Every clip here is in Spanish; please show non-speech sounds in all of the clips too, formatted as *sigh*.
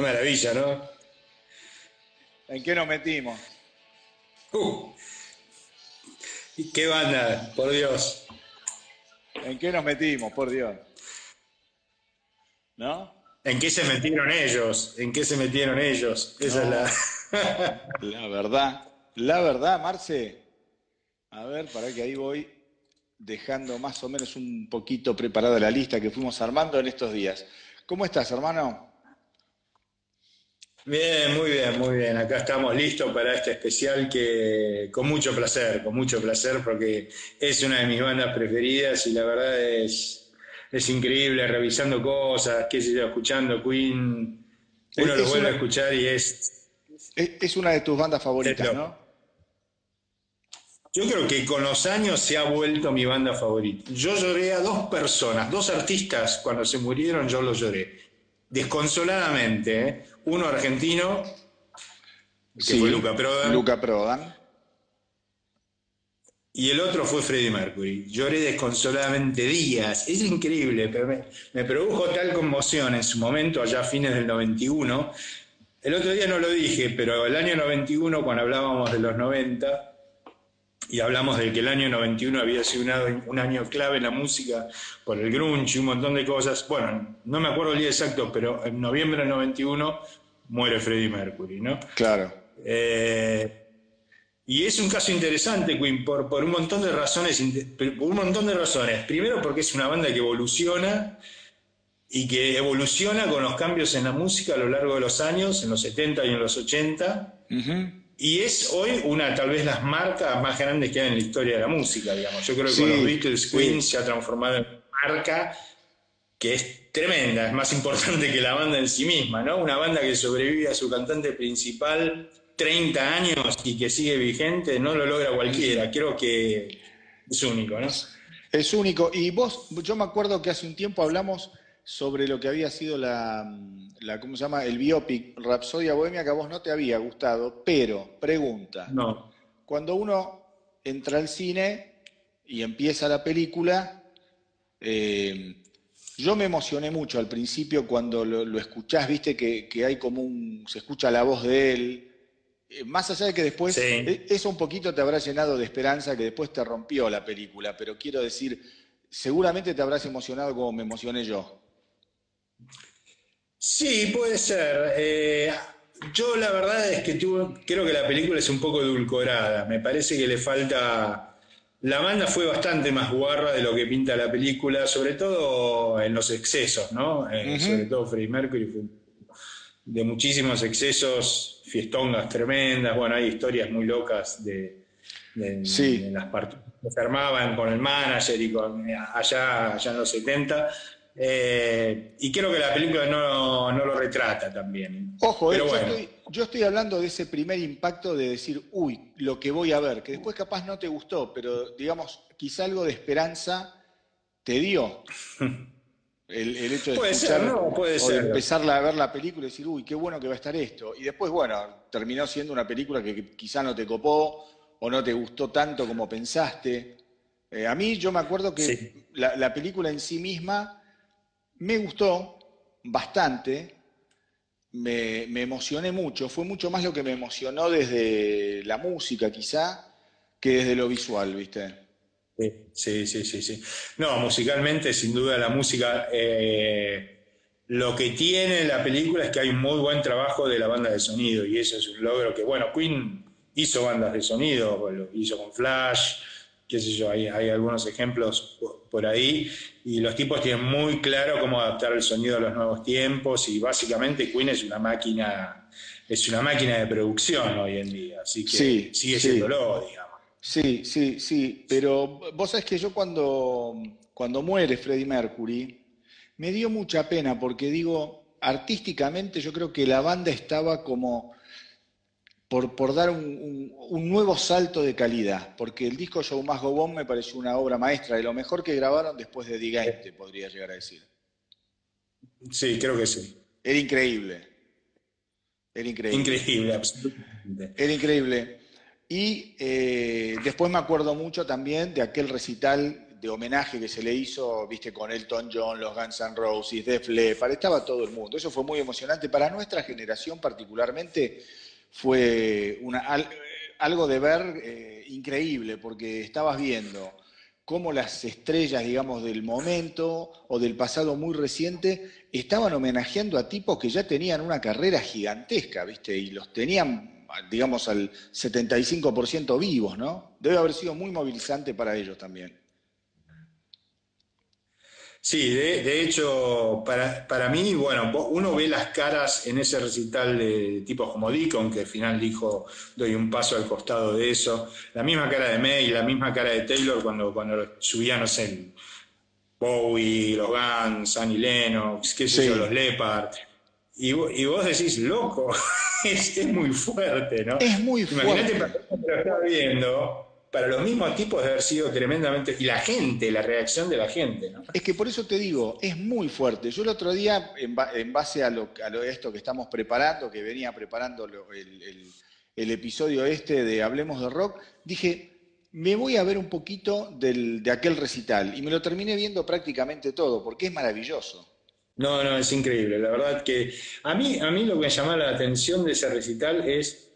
Qué maravilla, ¿no? ¿En qué nos metimos? Uh. ¿Y qué banda, por Dios? ¿En qué nos metimos, por Dios? ¿No? ¿En qué se metieron ellos? ¿En qué se metieron ellos? Esa No. es la. *laughs* La verdad, la verdad, Marce. A ver, para que ahí voy dejando más o menos un poquito preparada la lista que fuimos armando en estos días. ¿Cómo estás, hermano? Bien, muy bien, muy bien. Acá estamos listos para este especial que con mucho placer, con mucho placer, porque es una de mis bandas preferidas y la verdad es, es increíble revisando cosas, qué sé yo, escuchando Queen. Uno Es- lo vuelve una- a escuchar y es. Es es una de tus bandas favoritas, ¿no? Yo creo que con los años se ha vuelto mi banda favorita. Yo lloré a dos personas, dos artistas, cuando se murieron, yo los lloré. Desconsoladamente, ¿eh? Uno argentino, que fue Luca Prodan. Luca Prodan. Y el otro fue Freddie Mercury. Lloré desconsoladamente días. Es increíble, pero me, me produjo tal conmoción en su momento, allá a fines del 91. El otro día no lo dije, pero el año 91, cuando hablábamos de los 90, y hablamos de que el año 91 había sido un año, un año clave en la música por el grunge y un montón de cosas. Bueno, no me acuerdo el día exacto, pero en noviembre del 91 muere Freddie Mercury, ¿no? Claro. Eh, y es un caso interesante, Queen, por, por un montón de razones, un montón de razones. Primero porque es una banda que evoluciona y que evoluciona con los cambios en la música a lo largo de los años, en los 70 y en los 80. Ujú. Y es hoy una, tal vez, las marcas más grandes que hay en la historia de la música, digamos. Yo creo que Sí, con los Beatles, sí. Queen se ha transformado en una marca que es tremenda, es más *laughs* importante que la banda en sí misma, ¿no? Una banda que sobrevive a su cantante principal 30 años y que sigue vigente, no lo logra cualquiera. Creo que es único, ¿no? Es único. Y vos, yo me acuerdo que hace un tiempo hablamos sobre lo que había sido la, la ¿cómo se llama? El biopic Rapsodia Bohemia, que a vos no te había gustado, pero, pregunta, No. cuando uno entra al cine y empieza la película, eh, yo me emocioné mucho al principio cuando lo, lo escuchás, viste que, que hay como un, se escucha la voz de él, Eh, más allá de que después, Sí. eh, eso un poquito te habrá llenado de esperanza, que después te rompió la película, pero quiero decir, seguramente te habrás emocionado como me emocioné yo. Sí, puede ser. Eh, yo la verdad es que tuve- creo que la película es un poco edulcorada. Me parece que le falta... La banda fue bastante más guarra de lo que pinta la película, sobre todo en los excesos, ¿no? Eh. Sobre todo Freddie Mercury fue de muchísimos excesos, fiestongas tremendas, bueno, hay historias muy locas de, de- Sí. de las partidas que se armaban con el manager y con allá, allá en los 70. Eh, y creo que la película no, no lo retrata también. Ojo, eh, yo, estoy, yo estoy hablando de ese primer impacto de decir, uy, lo que voy a ver, que después capaz no te gustó, pero digamos, quizá algo de esperanza te dio. *laughs* El, el hecho de Puede escuchar ser, ¿no? Puede o de ser. empezar a ver la película y decir, uy, qué bueno que va a estar esto. Y después, bueno, terminó siendo una película que, que quizá no te copó o no te gustó tanto como pensaste. Eh, a mí yo me acuerdo que Sí. la, la película en sí misma me gustó bastante, me, emocioné mucho, fue mucho más lo que me emocionó desde la música quizá que desde lo visual, ¿viste? Sí, sí, sí, sí. No, musicalmente, sin duda, la música. eh, lo que tiene la película es que hay un muy buen trabajo de la banda de sonido, y eso es un logro que, bueno, Queen hizo bandas de sonido, lo hizo con Flash, qué sé yo, hay, hay algunos ejemplos por, por ahí, y los tipos tienen muy claro cómo adaptar el sonido a los nuevos tiempos, y básicamente Queen es una máquina, es una máquina de producción hoy en día, así que Sí, sigue sí. siéndolo, digamos. Sí, sí, sí, pero vos sabés que yo cuando, cuando muere Freddie Mercury, me dio mucha pena porque digo, artísticamente yo creo que la banda estaba como por, por dar un, un- un nuevo salto de calidad, porque el disco Show Más Go On me pareció una obra maestra, de lo mejor que grabaron después de The Game, te podría llegar a decir. Sí, creo que sí. Era increíble. Era increíble. Increíble, absolutamente. Era increíble. Y eh, después me acuerdo mucho también de aquel recital de homenaje que se le hizo, viste, con Elton John, los Guns N' Roses, Def Leppard, estaba todo el mundo. Eso fue muy emocionante. Para nuestra generación particularmente fue una, algo de ver eh, increíble, porque estabas viendo cómo las estrellas, digamos, del momento o del pasado muy reciente estaban homenajeando a tipos que ya tenían una carrera gigantesca, ¿viste? Y los tenían, digamos, al 75% vivos, ¿no? Debe haber sido muy movilizante para ellos también. Sí, de, hecho, para, para, mí, bueno, uno ve las caras en ese recital de tipos como Deacon, que al final dijo, doy un paso al costado de eso, la misma cara de May, la misma cara de Taylor cuando, cuando subían, no sé, Bowie, los Guns, Annie Lennox, qué sé yo, los Leopard. Y, y, vos decís, loco, *laughs* es, muy fuerte, ¿no? Es muy fuerte. Imagínate para lo viendo para los mismos tipos de haber sido tremendamente... Y la gente, la reacción de la gente, ¿no? Es que por eso te digo, es muy fuerte. Yo el otro día, en, base a, lo, a esto que estamos preparando, que venía preparando el, episodio este de Hablemos de Rock, dije, me voy a ver un poquito de aquel recital. Y me lo terminé viendo prácticamente todo, porque es maravilloso. No, no, es increíble. La verdad que a mí, a mí lo que me llama la atención de ese recital es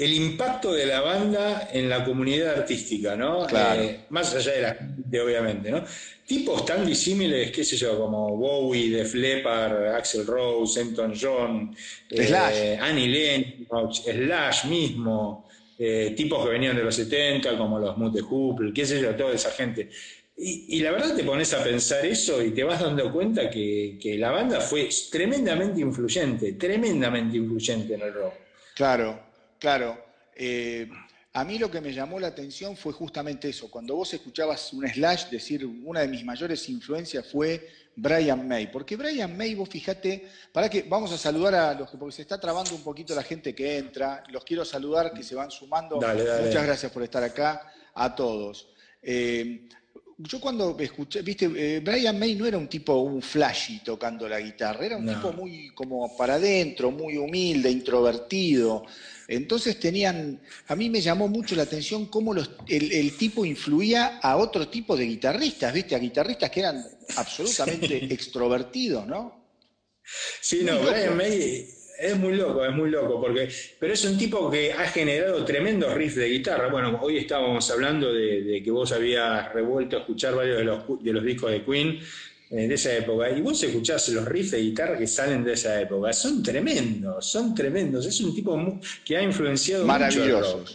el impacto de la banda en la comunidad artística, ¿no? Eh, más allá de la gente, obviamente, ¿no? Tipos tan disímiles, qué sé yo, como Bowie, Def Leppard, Axel Rose, Elton John, eh, Annie Lennox, Slash mismo, eh, tipos que venían de los 70, como los Mute Hoople, qué sé yo, toda esa gente. Y, la verdad te pones a pensar eso y te vas dando cuenta que, que la banda fue tremendamente influyente, tremendamente influyente en el rock. Claro, Claro. Eh, a mí lo que me llamó la atención fue justamente eso. Cuando vos escuchabas un Slash decir, una de mis mayores influencias fue Brian May. Porque Brian May, vos fíjate, para que vamos a saludar a los que, porque se está trabando un poquito la gente que entra. Los quiero saludar, que se van sumando. Muchas gracias por estar acá a todos. Eh, yo cuando escuché, viste, eh, Brian May no era un tipo, un flashy tocando la guitarra, era un tipo muy como para adentro, muy humilde, introvertido. Entonces tenían, a mí me llamó mucho la atención cómo el, tipo influía a otro tipo de guitarristas, ¿viste? A guitarristas que eran absolutamente extrovertidos, ¿no? Sí, no, Brian May es muy loco, es muy loco, porque, pero es un tipo que ha generado tremendos riffs de guitarra. Bueno, hoy estábamos hablando de, que vos habías revuelto a escuchar varios de los, de los discos de Queen, de esa época. Y vos escuchás los riffs de guitarra que salen de esa época. Son tremendos, son tremendos. Es un tipo que ha influenciado Maravilloso. mucho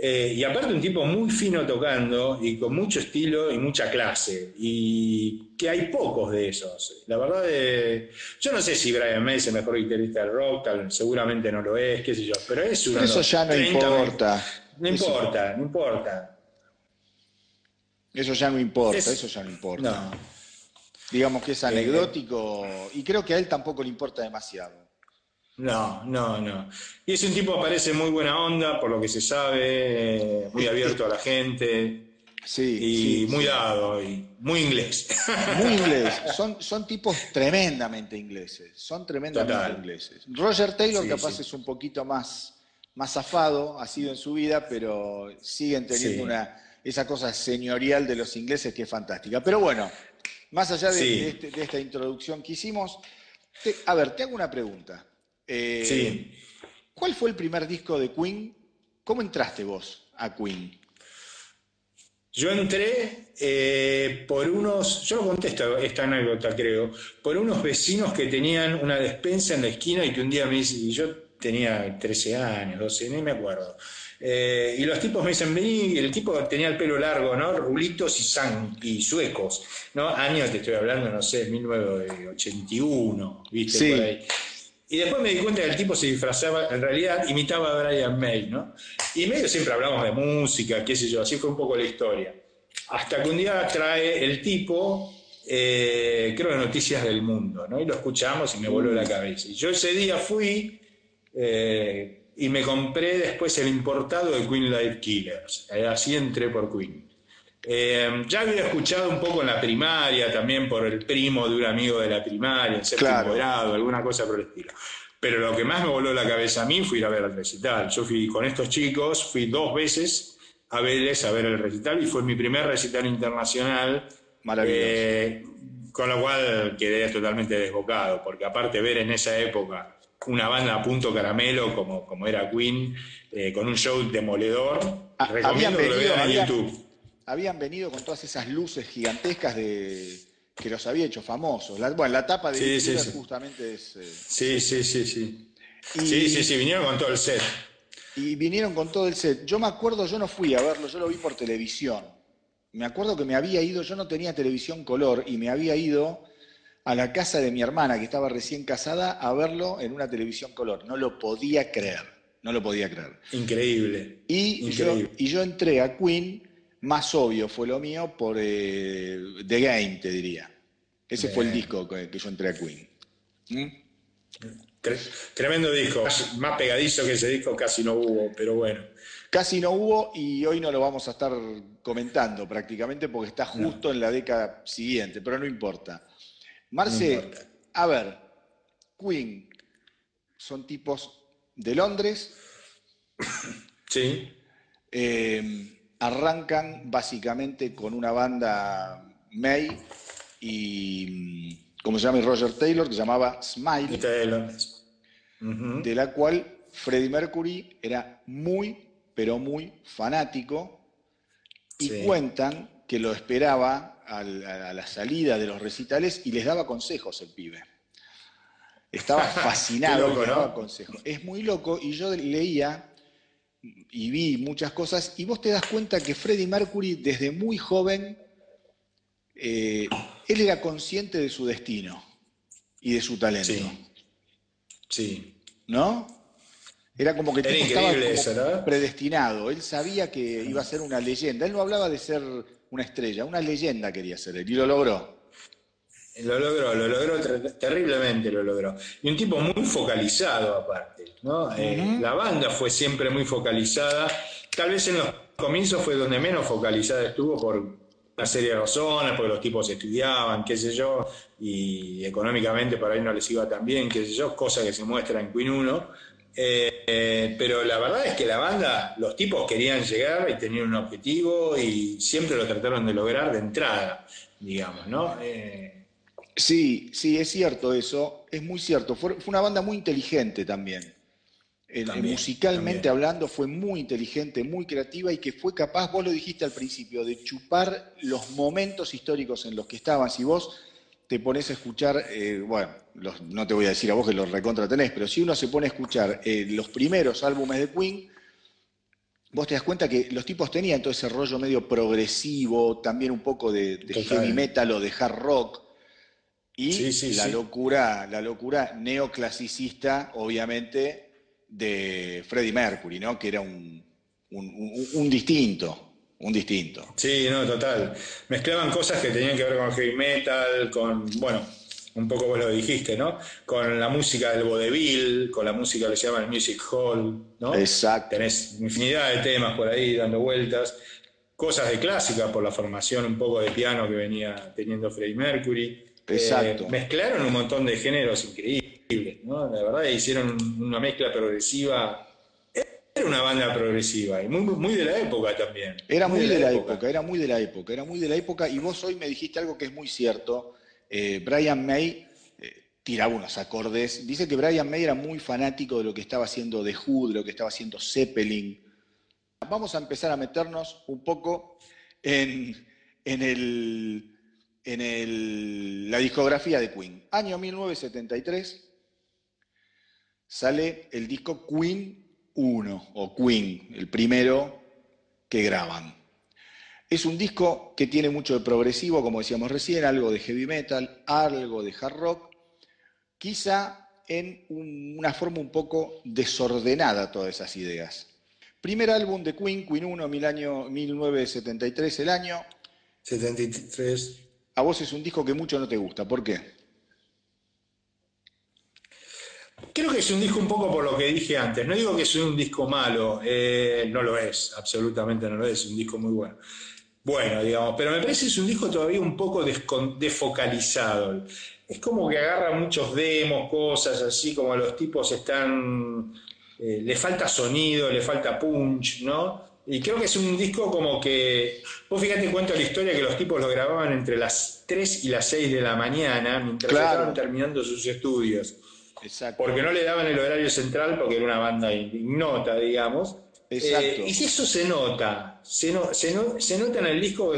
eh, y aparte un tipo muy fino tocando y con mucho estilo y mucha clase. Y que hay pocos de esos. La verdad, eh, yo no sé si Brian May es el mejor guitarrista del rock, seguramente no lo es, qué sé yo, pero es uno. Eso ya no importa. No importa, no importa. Eso ya no importa, eso ya no importa. No. Digamos que es anecdótico y creo que a él tampoco le importa demasiado. No, no, no. Y es un tipo que parece muy buena onda, por lo que se sabe, muy abierto a la gente. Sí, y muy dado, y muy inglés. Muy *laughs* inglés. Son, son tipos tremendamente ingleses. Son tremendamente ingleses. Roger Taylor capaz es un poquito más, más zafado, ha sido en su vida, pero siguen teniendo una, esa cosa señorial de los ingleses que es fantástica. Pero bueno, más allá este, de, esta introducción que hicimos, a ver, te hago una pregunta. Eh, sí. ¿Cuál fue el primer disco de Queen? ¿Cómo entraste vos a Queen? Yo entré eh, por unos, yo lo contesto esta anécdota creo, por unos vecinos que tenían una despensa en la esquina y que un día me dice, y yo tenía 13 años, 12, ni me acuerdo. Eh, y los tipos me dicen, vení, el tipo tenía el pelo largo, ¿no? Rulitos y, san, y suecos, ¿no? Años, te estoy hablando, no sé, 1981, ¿viste? Sí. Por ahí. Y después me di cuenta que el tipo se disfrazaba, en realidad imitaba a Brian May, ¿no? Y medio siempre hablamos de música, qué sé yo, así fue un poco la historia. Hasta que un día trae el tipo, eh, creo, Noticias del Mundo, ¿no? Y lo escuchamos y me voló la cabeza. Y yo ese día fui, eh, y me compré después el importado de Queen Live Killers. Eh, así entré por Queen. Eh, ya había escuchado un poco en la primaria, también por el primo de un amigo de la primaria, en séptimo grado, alguna cosa por el estilo. Pero lo que más me voló la cabeza a mí fue ir a ver el recital. Yo fui con estos chicos, fui dos veces a Vélez a ver el recital y fue mi primer recital internacional. Maravilloso. Eh, con lo cual quedé totalmente desbocado, porque aparte ver en esa época una banda a punto caramelo como, como era Queen, eh, con un show demoledor, Ah, habían recomiendo que lo venido, vean en habían- YouTube. Habían venido con todas esas luces gigantescas de que los había hecho famosos. La, bueno, la tapa de Sí, sí, sí. justamente es... eh, Sí, sí, sí, sí. Y- Sí, sí, sí, vinieron con todo el set. Y vinieron con todo el set. Yo me acuerdo, yo no fui a verlo, yo lo vi por televisión. Me acuerdo que me había ido, yo no tenía televisión color y me había ido a la casa de mi hermana, que estaba recién casada, a verlo en una televisión color. No lo podía creer, no lo podía creer. Increíble. Y yo, Increíble. y yo entré a Queen, más obvio fue lo mío, por eh, The Game, te diría. Ese fue el disco que, que yo entré a Queen. ¿Mm? Tre- Tremendo disco. Más pegadizo que ese disco casi no hubo, pero bueno. Casi no hubo y hoy no lo vamos a estar comentando prácticamente porque está justo en la década siguiente, pero no importa. Marce, No importa. a ver, Queen son tipos de Londres, *coughs* Sí, eh, arrancan básicamente con una banda May y, ¿cómo se llama? Y Roger Taylor, que se llamaba Smile. Ujú. de la cual Freddie Mercury era muy, pero muy fanático, y Sí. cuentan que lo esperaba a la salida de los recitales y les daba consejos el pibe. Estaba *laughs* fascinado loco, ¿no? daba consejos. Es muy loco y yo leía y vi muchas cosas y vos te das cuenta que Freddie Mercury desde muy joven, eh, él era consciente de su destino y de su talento. Sí. Sí. ¿no? Era como que Era estaba increíble como eso, ¿no? predestinado. Él sabía que iba a ser una leyenda. Él no hablaba de ser una estrella, una leyenda quería ser él y lo logró. Lo logró, lo logró ter- terriblemente, lo logró. Y un tipo muy focalizado aparte, ¿no? Eh, la banda fue siempre muy focalizada. Tal vez en los comienzos fue donde menos focalizada estuvo por una serie de razones, porque los tipos estudiaban, qué sé yo, y económicamente por ahí no les iba tan bien, qué sé yo, cosa que se muestra en Queen 1. Eh, eh, pero la verdad es que la banda, los tipos querían llegar y tenían un objetivo y siempre lo trataron de lograr de entrada, digamos, ¿no? Eh, Sí, sí, es cierto eso, es muy cierto. Fue, fue una banda muy inteligente también. En- También, musicalmente también. hablando fue muy inteligente, muy creativa y que fue capaz, vos lo dijiste al principio, de chupar los momentos históricos en los que estaban. Si vos te pones a escuchar, eh, bueno, los- no te voy a decir a vos que los recontra tenés, pero si uno se pone a escuchar eh, los primeros álbumes de Queen, vos te das cuenta que los tipos tenían todo ese rollo medio progresivo, también un poco de, heavy metal o de hard rock. Y Sí, sí, la sí. locura, la locura neoclasicista, obviamente, de Freddie Mercury, ¿no? Que era un, un- un- un distinto, un distinto. Sí, no, total. Mezclaban cosas que tenían que ver con heavy metal, con, bueno, un poco vos lo dijiste, ¿no? Con la música del vodevil, con la música que se llama el music hall, ¿no? Exacto. Tenés infinidad de temas por ahí dando vueltas, cosas de clásica por la formación un poco de piano que venía teniendo Freddie Mercury. Exacto. Eh, mezclaron un montón de géneros increíbles, ¿no? La verdad hicieron una mezcla progresiva. Era una banda progresiva y muy, muy de la época también. Era muy de la época, era muy de la época, era muy de la época. Y vos hoy me dijiste algo que es muy cierto. Eh, Brian May eh, tiraba unos acordes. Dice que Brian May era muy fanático de lo que estaba haciendo The Who, de lo que estaba haciendo Zeppelin. Vamos a empezar a meternos un poco en, en el, en el- la discografía de Queen. Año 1973 sale el disco Queen 1, o Queen, el primero que graban. Es un disco que tiene mucho de progresivo, como decíamos recién, algo de heavy metal, algo de hard rock, quizá en un- una forma un poco desordenada todas esas ideas. Primer álbum de Queen, Queen 1, mil año, 1973 el año. 73. A vos es un disco que mucho no te gusta, ¿por qué? Creo que es un disco un poco por lo que dije antes. No digo que es un disco malo, eh, no lo es, absolutamente no lo es, es un disco muy bueno. Bueno, digamos, pero me parece que es un disco todavía un poco desfocalizado. es como que agarra muchos demos, cosas así, como los tipos están, eh, le falta sonido, le falta punch, ¿no? Y creo que es un disco como que, vos fíjate cuento la historia que los tipos lo grababan entre las 3 y las 6 de la mañana, mientras estaban terminando sus estudios. Exacto. Porque no le daban el horario central porque era una banda ignota, digamos. Exacto. Eh, y si eso se nota, se, se, nota en el disco,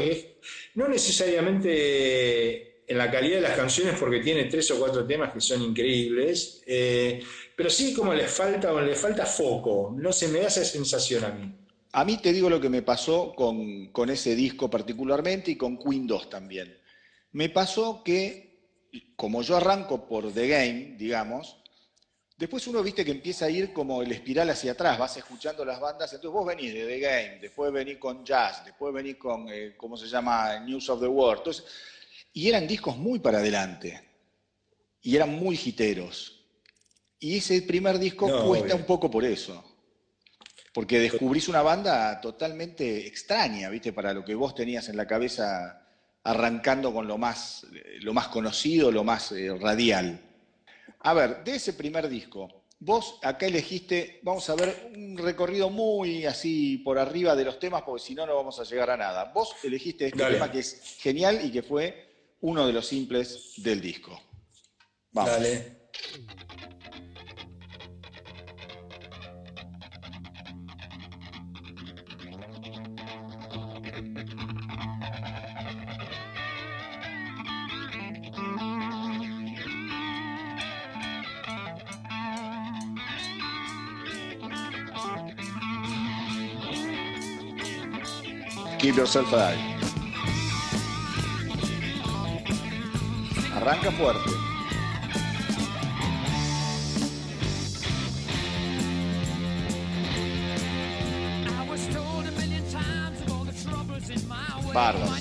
no necesariamente en la calidad de las canciones porque tiene tres o cuatro temas que son increíbles, eh, pero sí como le falta, falta foco, no se me da esa sensación a mí. A mí te digo lo que me pasó con, ese disco particularmente y con Queen 2 también. Me pasó que, como yo arranco por The Game, digamos, después uno viste que empieza a ir como el espiral hacia atrás, vas escuchando las bandas, entonces vos venís de The Game, después venís con Jazz, después venís con, eh, ¿cómo se llama? News of the World. Entonces, y eran discos muy para adelante, y eran muy jiteros. Y ese primer disco cuesta un poco por eso. Porque descubrís una banda totalmente extraña, ¿viste? Para lo que vos tenías en la cabeza arrancando con lo más, lo más conocido, lo más eh, radial. A ver, de ese primer disco, vos acá elegiste, vamos a ver, un recorrido muy así por arriba de los temas, porque si no, no vamos a llegar a nada. Vos elegiste este tema que es genial y que fue uno de los simples del disco. Vamos. Dale. Keep Yourself Alive. Arranca fuerte. Bárbaro.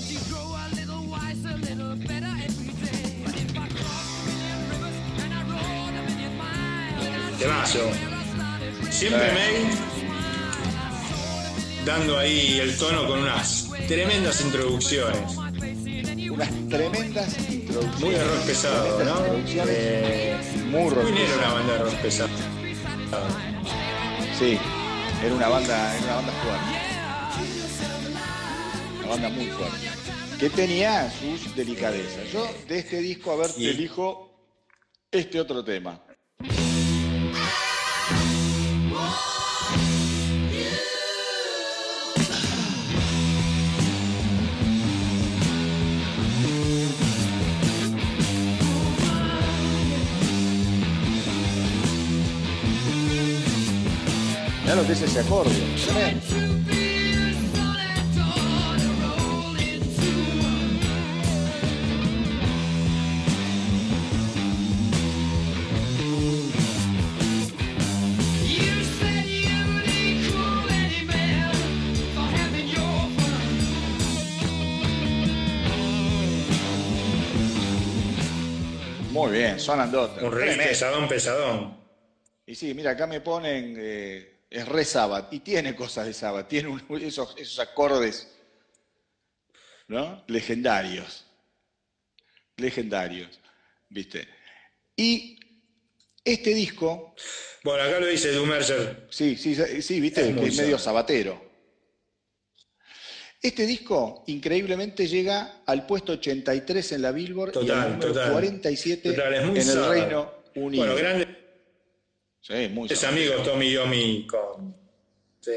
Temazo. Siempre eh. me dando ahí el tono con unas tremendas introducciones. Unas tremendas introducciones. Muy de rock pesado, ¿no? Eh, muy rock era una banda de rock pesado. Sí, era una banda, era una banda fuerte. Una banda muy fuerte. Que tenía sus delicadezas. Yo de este disco, a ver, te elijo este otro tema. Mirá lo que es ese acorde. Muy bien, son andotas. Un rey pesadón, pesadón. Y sí, mira, acá me ponen eh, es re Sabbath y tiene cosas de Sabbath, tiene esos, esos acordes ¿no? legendarios, legendarios, ¿viste? Y este disco... Bueno, acá lo dice Dumerger. Sí, sí, sí, viste, es que es medio sabatero. Este disco, increíblemente, llega al puesto 83 en la Billboard y al número 47 en el Reino Unido. Bueno, grande Sí, muy Es amigo Tommy Yomi con. Sí.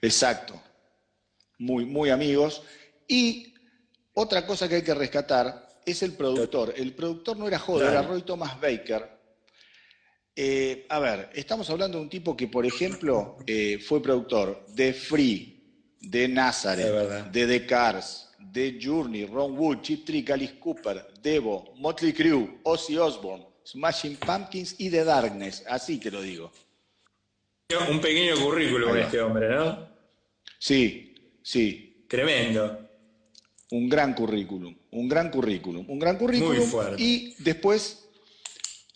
Exacto. Muy, muy amigos. Y otra cosa que hay que rescatar es el productor. El productor no era Joder, era Roy Thomas Baker. Eh, a ver, estamos hablando de un tipo que, por ejemplo, eh, fue productor de Free, de Nazareth, de The Cars, de Journey, Ron Wood, Chip Trick, Alice Cooper, Devo, Motley Crue, Ozzy Osbourne, Smashing Pumpkins y The Darkness, así te lo digo. Un pequeño currículum este hombre, ¿no? Sí, sí. Tremendo. Un gran currículum, un gran currículum, un gran currículum. Muy fuerte. Y después,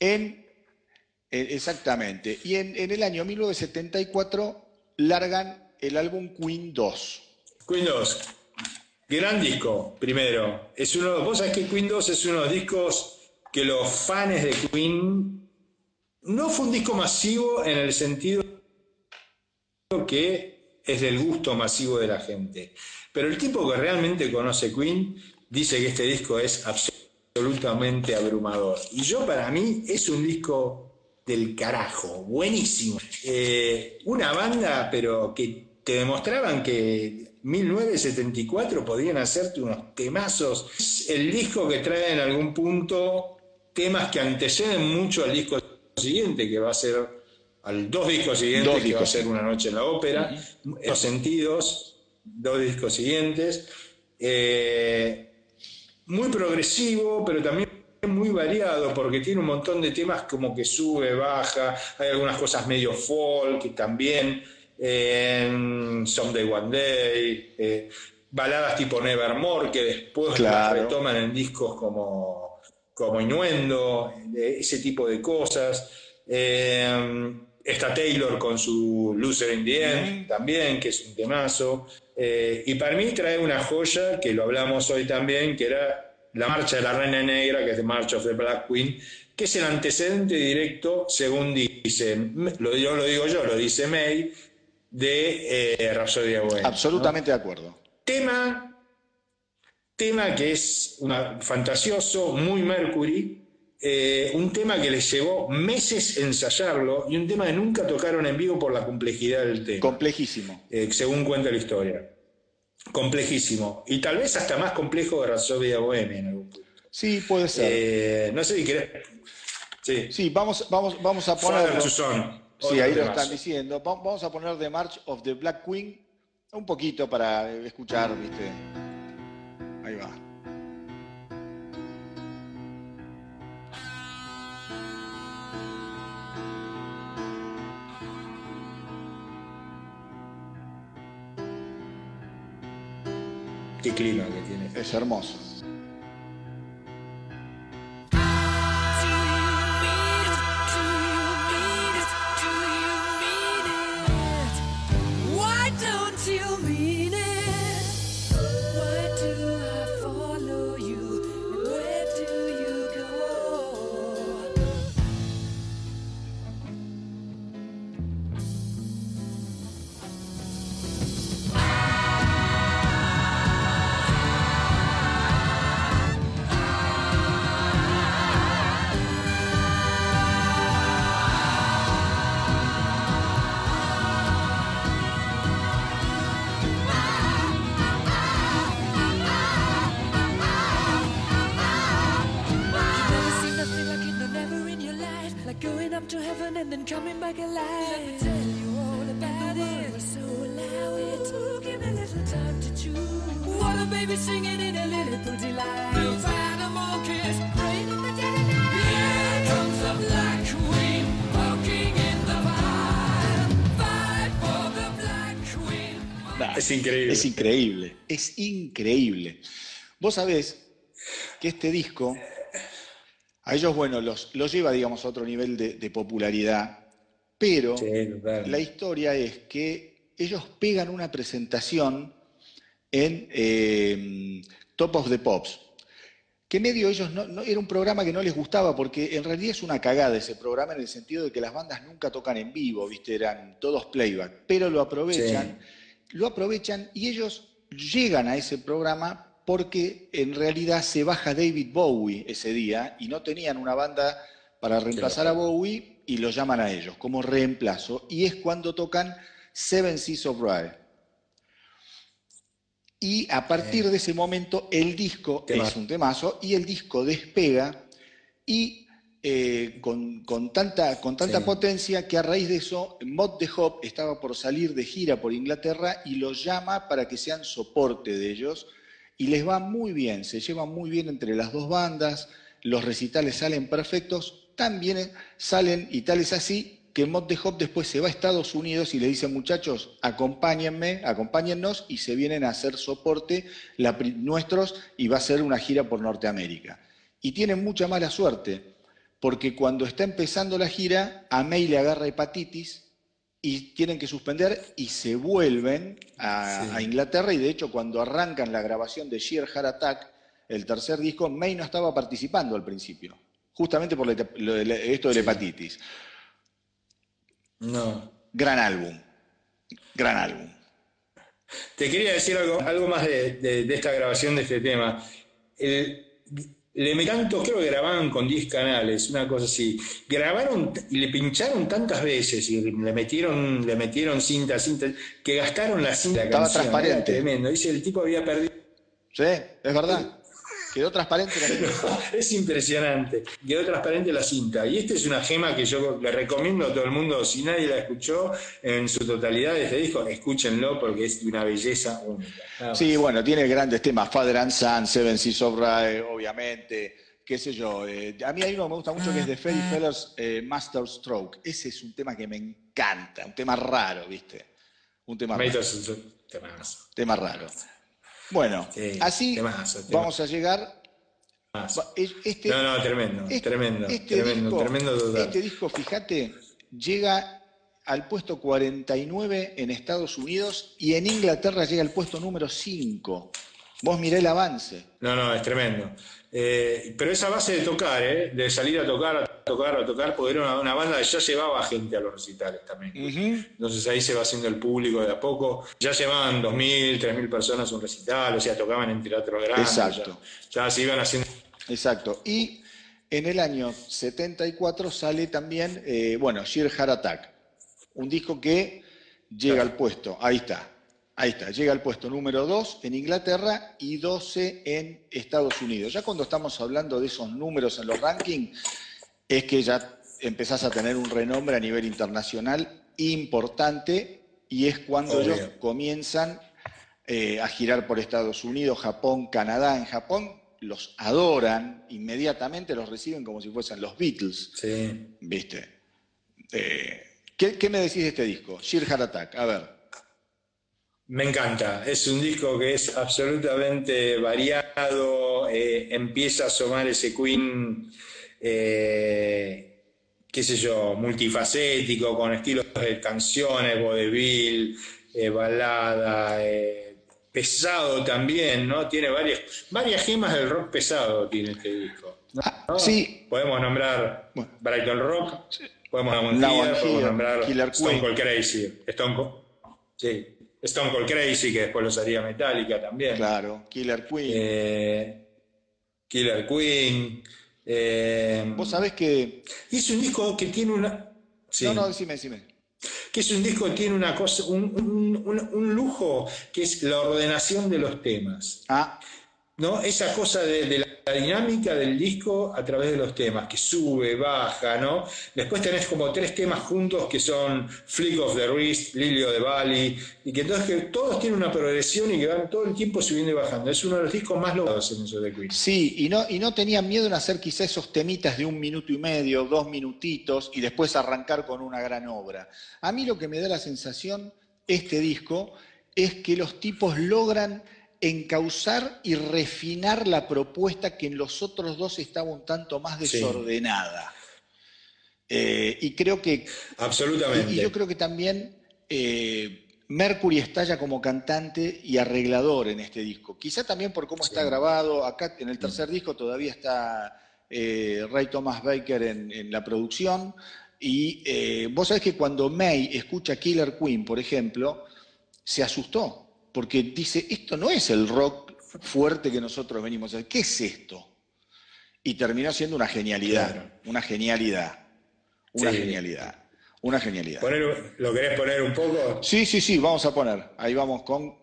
en, exactamente, y en, el año 1974 largan el álbum Queen 2. Queen 2, gran disco, primero. Es uno, vos sabés que Queen 2 es uno de los discos que los fans de Queen no fue un disco masivo en el sentido que es del gusto masivo de la gente. Pero el tipo que realmente conoce Queen dice que este disco es absolutamente abrumador. Y yo para mí es un disco del carajo, buenísimo. Eh, una banda, pero que te demostraban que 1974 podían hacerte unos temazos. Es el disco que trae en algún punto temas que anteceden mucho al disco siguiente, que va a ser al dos discos siguientes, que va a ser Una Noche en la Ópera, Los Sentidos, dos discos siguientes. Eh, muy progresivo, pero también muy variado, porque tiene un montón de temas como que sube, baja, hay algunas cosas medio folk también, eh, Someday One Day, eh, baladas tipo Nevermore, que después retoman en discos como, como Innuendo, ese tipo de cosas. Eh, Está Taylor con su Loser in the End también, que es un temazo. Eh, y para mí trae una joya, que lo hablamos hoy también, que era la Marcha de la Reina Negra, que es The March of the Black Queen, que es el antecedente directo, según dice, lo, yo lo digo yo, lo dice May, de eh, Rhapsody Absolutamente de acuerdo. Tema, tema que es fantasioso, muy Mercury, eh, un tema que les llevó meses ensayarlo y un tema que nunca tocaron en vivo por la complejidad del tema. Complejísimo. Eh, según cuenta la historia. Complejísimo. Y tal vez hasta más complejo de Rhapsody Bohemia en algún punto. Sí, puede ser. Eh, no sé si querés. Sí, sí vamos, vamos, vamos a poner. Sí, ahí lo están diciendo. Vamos a poner The March of the Black Queen un poquito para escuchar, ¿viste? Ahí va. qué clima que tiene. Es hermoso. Es increíble. Es increíble, es increíble. Vos sabés que este disco, a ellos, bueno, los, lleva, digamos, a otro nivel de, popularidad, pero la historia es que ellos pegan una presentación en eh, Top of the Pops, que medio ellos no, era un programa que no les gustaba porque en realidad es una cagada ese programa en el sentido de que las bandas nunca tocan en vivo, viste, eran todos playback, pero lo aprovechan lo aprovechan y ellos llegan a ese programa porque en realidad se baja David Bowie ese día y no tenían una banda para reemplazar a Bowie y lo llaman a ellos como reemplazo y es cuando tocan Seven Seas of Rye. Y a partir de ese momento el disco es un temazo y el disco despega y eh, con, tanta, con tanta potencia que a raíz de eso, Mod de Hop estaba por salir de gira por Inglaterra y los llama para que sean soporte de ellos. Y les va muy bien, se llevan muy bien entre las dos bandas, los recitales salen perfectos, también salen y tal es así que Mod de Hop después se va a Estados Unidos y le dice muchachos, acompáñenme, acompáñennos y se vienen a hacer soporte nuestros y va a ser una gira por Norteamérica. Y tienen mucha mala suerte, porque cuando está empezando la gira, a May le agarra hepatitis y tienen que suspender y se vuelven a, Inglaterra y de hecho cuando arrancan la grabación de Sheer Heart Attack, el tercer disco, May no estaba participando al principio. justamente por lo esto de la hepatitis. No. Gran álbum, gran álbum. Te quería decir algo, algo más de, de- de esta grabación de este tema. El- le me canto, creo que grababan con 10 canales, una cosa así. Grabaron y le pincharon tantas veces y le metieron, le metieron cinta, cinta, que gastaron la cinta. Estaba canción. transparente. Tremendo. Dice, el tipo había perdido. Sí, es verdad. Quedó transparente la cinta. *laughs* Es impresionante. Quedó transparente la cinta. Y esta es una gema que yo le recomiendo a todo el mundo. Si nadie la escuchó en su totalidad de este disco, escúchenlo porque es de una belleza única. Sí, bueno, tiene grandes temas, Father and Son, Seven Seas of Rye, obviamente, qué sé yo. eh, a mí hay uno que me gusta mucho que es de Ferry Feller's eh, Master Stroke. Ese es un tema que me encanta, un tema raro, ¿viste? Un tema raro. Tema raro. Bueno, Sí, así temazo, temazo. vamos a llegar. Este, No, no, tremendo, este- tremendo, este tremendo, disco, tremendo total. Este disco, fíjate, llega al puesto 49 en Estados Unidos y en Inglaterra llega al puesto número 5. Vos mirá el avance. No, no, es tremendo. Eh, pero esa base de tocar, ¿eh? de salir a tocar, a tocar, a tocar, porque era una, una banda que ya llevaba gente a los recitales también. Entonces ahí se va haciendo el público de a poco. Ya llevaban 2.000, 3.000 personas a un recital, o sea, tocaban en teatro grande. Exacto. Ya, ya se iban haciendo. Exacto. Y en el año 74 sale también, eh, bueno, Sheer Heart Attack, un disco que llega Claro. al puesto, ahí está, ahí está, llega al puesto número 2 en Inglaterra y 12 en Estados Unidos. Ya cuando estamos hablando de esos números en los rankings, es que ya empezás a tener un renombre a nivel internacional importante y es cuando Obvio. ellos comienzan eh, a girar por Estados Unidos, Japón, Canadá. En Japón los adoran, inmediatamente los reciben como si fuesen los Beatles, Sí. ¿viste? Eh, ¿qué, qué me decís de este disco? Sheer Heart Attack, a ver. Me encanta, es un disco que es absolutamente variado, eh, empieza a asomar ese Queen, eh, qué sé yo, multifacético, con estilos de canciones, vodevil, eh, balada, eh, pesado también, ¿no? Tiene varias, varias gemas del rock pesado, tiene este disco. Ah, sí, Podemos nombrar. Brighton Rock, podemos nombrar, podemos nombrar Killer Stone Queen. Cold Crazy, Stone Cold, sí, Stone Cold Crazy, que después los haría Metallica también. claro, Killer Queen. Eh, Killer Queen. Eh, Vos sabés que... es un disco que tiene una. sí, No, no, decime, decime. que es un disco que tiene una cosa, un, un- un- un lujo que es la ordenación de los temas. Ah, ¿no? Esa cosa de, de la dinámica del disco a través de los temas, que sube, baja, ¿no? Después tenés como tres temas juntos que son Flick of the Wrist, Lilio de Bali, y que entonces que todos tienen una progresión y que van todo el tiempo subiendo y bajando. Es uno de los discos más logrados en eso de Queen. Sí, y no, y no tenían miedo en hacer quizá esos temitas de un minuto y medio, dos minutitos, y después arrancar con una gran obra. A mí lo que me da la sensación, este disco, es que los tipos logran encauzar y refinar la propuesta que en los otros dos estaba un tanto más Sí. desordenada. Eh, y creo que Absolutamente. y, y yo creo que también eh, Mercury estalla como cantante y arreglador en este disco. Quizá también por cómo está grabado. Acá en el tercer disco todavía está eh, Ray Thomas Baker en, en la producción. Y vos sabés que cuando May escucha Killer Queen, por ejemplo, se asustó. Porque dice, esto no es el rock fuerte que nosotros venimos a hacer. ¿Qué es esto? Y terminó siendo una genialidad. Claro. Una genialidad. Una Sí. genialidad. Una genialidad. Poner- ¿Lo querés poner un poco? Sí, sí, sí, vamos a poner. Ahí vamos con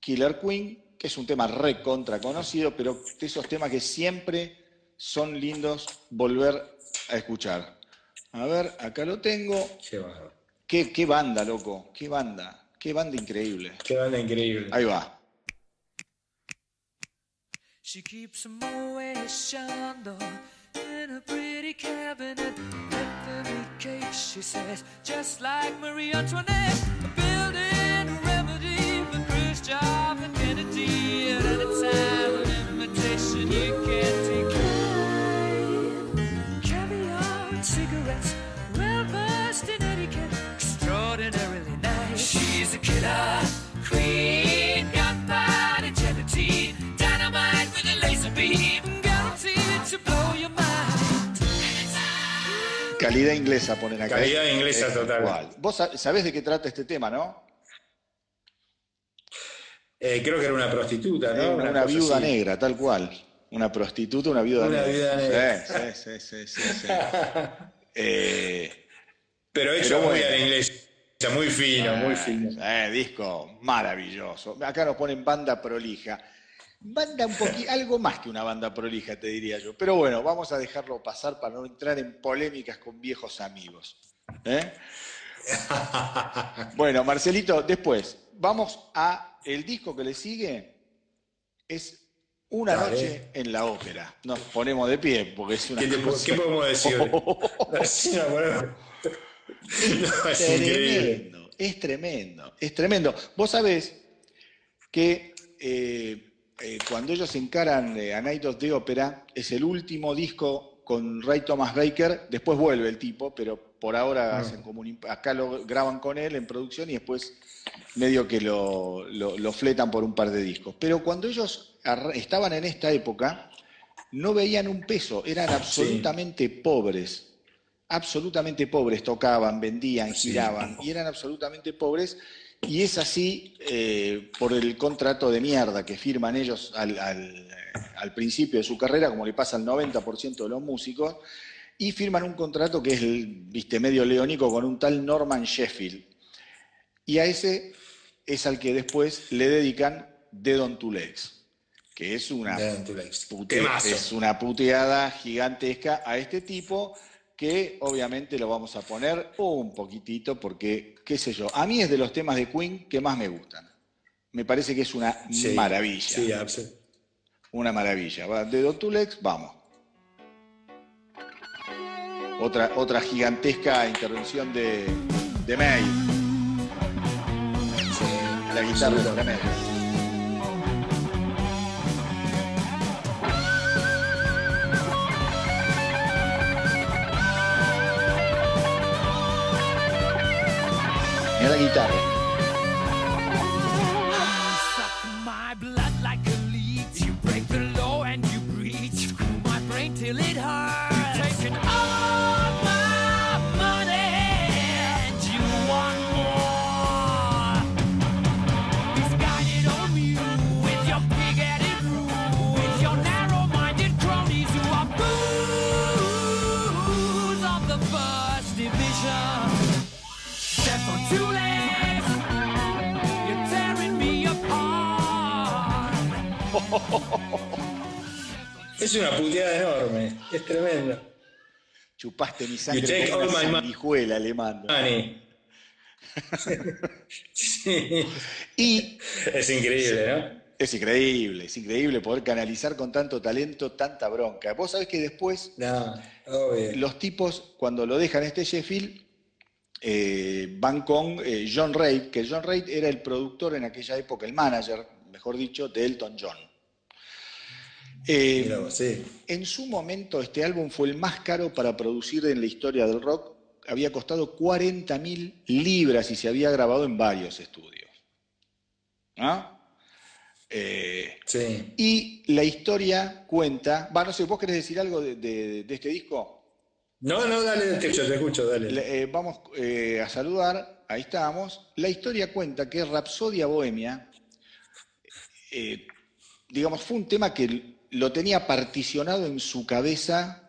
Killer Queen, que es un tema recontra conocido, pero de esos temas que siempre son lindos volver a escuchar. A ver, acá lo tengo. Qué bárbaro. Qué, qué banda, loco. Qué banda. Qué banda increíble. Qué banda increíble. Ahí va. She keeps a Chandon in a pretty cabinet. Anthony cake, she says, just like Marie Antoinette. Building a remedy for Khrushchev and Kennedy. At any time, an invitation you can't decline. Caviar and cigarettes, well She's a killer queen, gunpowder gelatine, dynamite with a laser beam, guaranteed to blow your mind. calidad inglesa ponen acá. Calidad inglesa Es total. igual. Vos sab- sabés de qué trata este tema, ¿no? Eh, creo que era una prostituta, Eh, ¿no? una, una viuda así. negra, tal cual. Una prostituta, una viuda Una negra. viuda negra. Sí, sí, sí, sí, sí, sí. *laughs* Eh, Pero hecho Pero muy bueno. a la inglesa, muy fino, muy fino. Eh, disco maravilloso. Acá nos ponen banda prolija. Banda un poquito, *laughs* algo más que una banda prolija, te diría yo. Pero bueno, vamos a dejarlo pasar para no entrar en polémicas con viejos amigos. ¿Eh? *laughs* Bueno, Marcelito, después, vamos a el disco que le sigue. Es Una Dale. noche en la ópera. Nos ponemos de pie porque es una ¿Qué, cosa- qué podemos decir? *laughs* No, *laughs* es increíble. tremendo, es tremendo, es tremendo. Vos sabés que eh, eh, cuando ellos encaran eh, A Night of the Opera, es el último disco con Ray Thomas Baker, después vuelve el tipo, pero por ahora Ah. hacen como un acá lo graban con él en producción y después medio que lo, lo- lo fletan por un par de discos. Pero cuando ellos estaban en esta época, no veían un peso, eran absolutamente pobres absolutamente pobres, tocaban, vendían, Sí. giraban, y eran absolutamente pobres, y es así eh, por el contrato de mierda que firman ellos al, al- al principio de su carrera, como le pasa al 90% de los músicos, y firman un contrato que es, el, viste, medio leónico con un tal Norman Sheffield. Y a ese es al que después le dedican Dead on Two Legs, que es una pute- es una puteada gigantesca a este tipo que obviamente lo vamos a poner un poquitito porque, qué sé yo, a mí es de los temas de Queen que más me gustan. Me parece que es una Sí, maravilla. Sí, Una maravilla. Va, De Don Tulex, vamos. Otra, otra gigantesca intervención de, de May. La guitarra es la guitarra. *laughs* Es una puteada enorme, es tremendo. Chupaste mi sangre all una sanguijuela, le mando. Sí, *laughs* Y *laughs* es increíble, ¿no? es increíble, es increíble poder canalizar con tanto talento tanta bronca. Vos sabés que después No, los tipos, cuando lo dejan este Sheffield, eh, van con eh, John Reid, que John Reid era el productor en aquella época, el manager, mejor dicho, de Elton John. Eh, sí. En su momento, este álbum fue el más caro para producir en la historia del rock. Había costado 40 mil libras y se había grabado en varios estudios. ¿No? Eh, Sí. y la historia cuenta. Va, no sé, ¿vos querés decir algo de, de- de este disco? No, no, dale, te escucho, te escucho, dale. Le- eh, vamos eh, a saludar. Ahí estamos. La historia cuenta que Rapsodia Bohemia, digamos, fue un tema que lo tenía particionado en su cabeza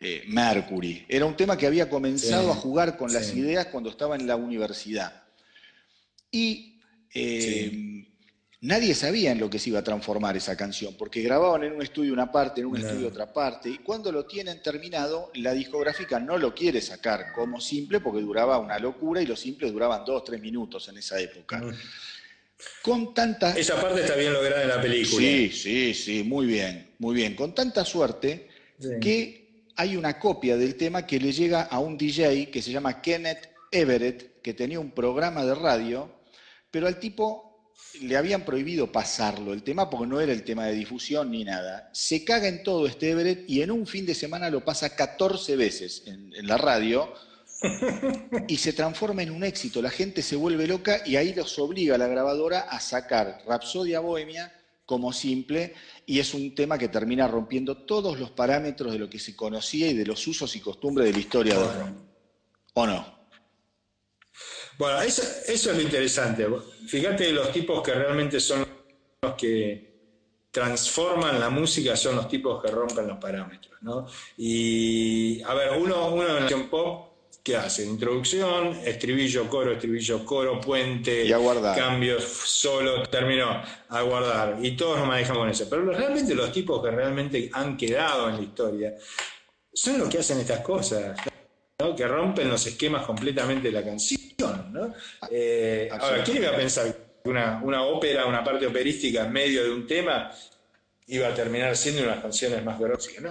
eh, Mercury. Era un tema que había comenzado Sí, a jugar con las ideas cuando estaba en la universidad. Y eh, nadie sabía en lo que se iba a transformar esa canción, porque grababan en un estudio una parte, en un No. estudio otra parte, y cuando lo tienen terminado, la discográfica no lo quiere sacar como simple, porque duraba una locura y los simples duraban dos, tres minutos en esa época. Con tanta... Esa parte está bien lograda en la película. Sí, sí, sí, muy bien, muy bien. Con tanta suerte Sí. que hay una copia del tema que le llega a un DJ que se llama Kenneth Everett, que tenía un programa de radio, pero al tipo le habían prohibido pasarlo el tema porque no era el tema de difusión ni nada. Se caga en todo este Everett y en un fin de semana lo pasa 14 veces en, en la radio *laughs* y se transforma en un éxito. La gente se vuelve loca y ahí los obliga la grabadora a sacar Rapsodia Bohemia como simple y es un tema que termina rompiendo todos los parámetros de lo que se conocía y de los usos y costumbres de la historia del rock. ¿O no? Bueno, eso, es lo interesante. Fíjate, los tipos que realmente son los que transforman la música son los tipos que rompen los parámetros, ¿no? Y, a ver, uno, uno de nación pop, ¿qué hace? Introducción, estribillo, coro, estribillo, coro, puente, Y cambios, solo, terminó, a guardar. Y todos nos manejamos con eso. Pero realmente los tipos que realmente han quedado en la historia son los que hacen estas cosas. ¿no? que rompen los esquemas completamente de la canción. ¿no? Eh, ahora, ¿quién iba a pensar que una, una ópera, una parte operística en medio de un tema iba a terminar siendo una de las canciones más grosas? No,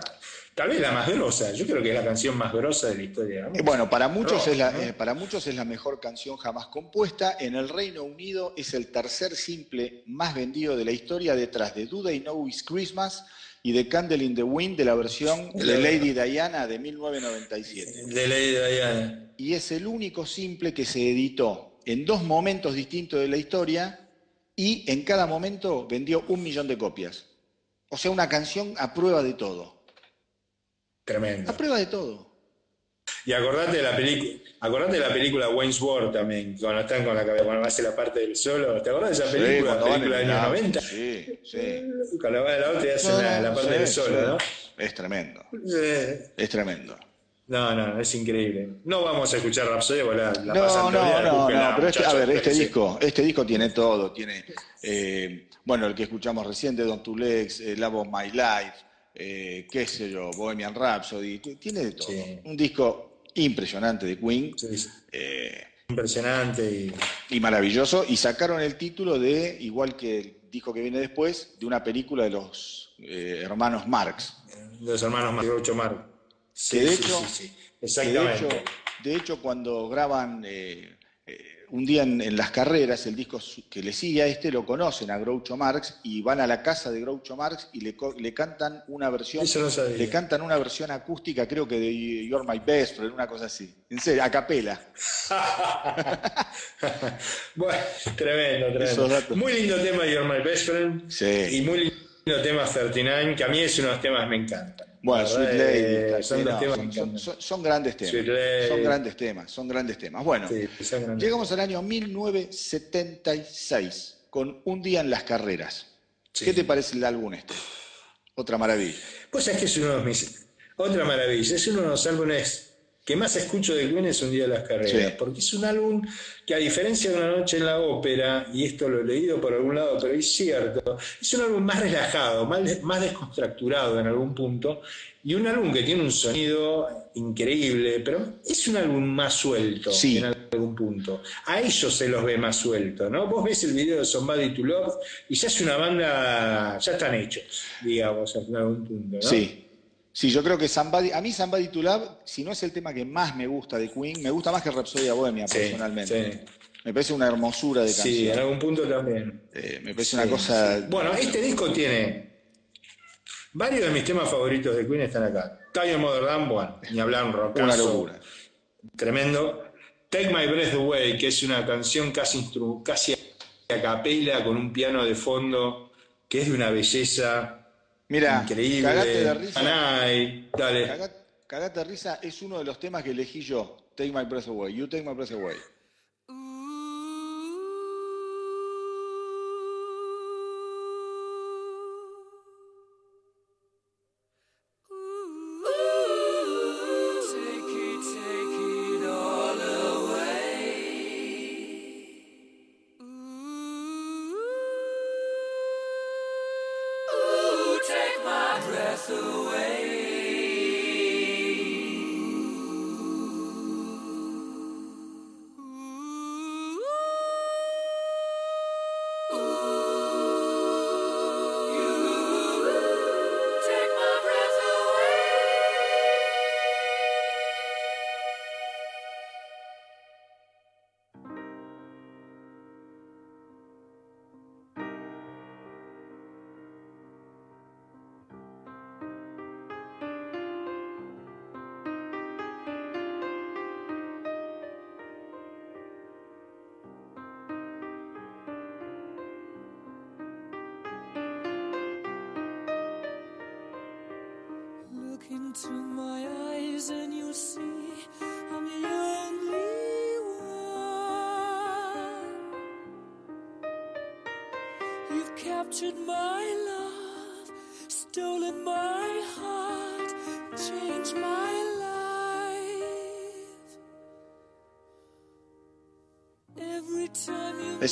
tal vez la más grosa, yo creo que es la canción más grosa de la historia. de la Eh. Bueno, para muchos, Rock, es la, ¿no? eh, para muchos es la mejor canción jamás compuesta. En el Reino Unido es el tercer simple más vendido de la historia detrás de Do They Know It's Christmas y de Candle in the Wind de la versión de Lady Diana de 1997. De Lady Diana. Y es el único simple que se editó en dos momentos distintos de la historia y en cada momento vendió un millón de copias. O sea, una canción a prueba de todo. Tremendo. A prueba de todo. Y acordate de la película, acordate de la película Wayne's World también, cuando están con la cabeza, cuando hace la parte del solo. ¿Te acordás de esa película? película de en los el auto. 90. Sí, sí. Cuando va de la otra y hace No, la, la parte sí, del solo, sí. ¿no? Es tremendo, Sí. es tremendo. No, no, es increíble. No vamos a escuchar Rhapsody porque la, la No, pasan no, día, no, no, pero este, a ver, este sí. disco, este disco tiene todo, tiene, eh, bueno, el que escuchamos recién de Don Tulex, eh, Love of My Life, eh, qué sé yo, Bohemian Rhapsody, tiene de todo. Sí. Un disco impresionante de Queen Sí, eh, Impresionante y y maravilloso, y sacaron el título de, igual que el disco que viene después, de una película de los eh, hermanos Marx. los hermanos más Groucho Marx. Sí, de sí, hecho- sí, sí. Que Exactamente. de hecho, de hecho, cuando graban eh, eh, un día en, en las carreras, el disco que le sigue a este lo conocen a Groucho Marx y van a la casa de Groucho Marx y le, le cantan una versión, Eso no sabía. le cantan una versión acústica, creo que de You're My Best Friend, una cosa así. En serio, a capela. *laughs* bueno, tremendo, tremendo. Muy lindo tema You're My Best Friend. Sí. Y muy lindo tema 39, que a mí es uno de los temas que me encantan. Bueno, Sweet Lady, son no, grandes temas. Son grandes temas, son grandes temas. Bueno, Sí, son grandes. llegamos al año 1976 con Un día en las carreras. Sí. ¿Qué te parece el álbum este? Otra maravilla. Pues es que es uno de mis. Otra maravilla, es uno de los álbumes que más escucho de Queen es Un Día de las Carreras, Sí. porque es un álbum que, a diferencia de Una Noche en la Ópera, y esto lo he leído por algún lado, pero es cierto, es un álbum más relajado, más, más descontracturado en algún punto, y un álbum que tiene un sonido increíble, pero es un álbum más suelto Sí. en algún punto. A ellos se los ve más suelto, ¿no? Vos ves el video de Somebody to Love y ya es una banda, ya están hechos, digamos, en algún punto, ¿no? Sí. Sí, yo creo que Somebody, a mí Somebody to Love, si no es el tema que más me gusta de Queen, me gusta más que Rhapsody Bohemia Sí, personalmente. sí. Me parece una hermosura de Sí, en canción. algún punto también. Eh, me parece Sí, una cosa. Bueno, este disco tiene. Varios de mis temas favoritos de Queen están acá. Time Mother Than One, ni hablar un rockazo. una locura. Tremendo. Take My Breath Away, que es una canción casi, instru- casi a capela con un piano de fondo, que es de una belleza Mira, increíble. cagate de risa. Anay, dale. Caga- Cagate de risa es uno de los temas que elegí yo. Take my breath away. You take my breath away.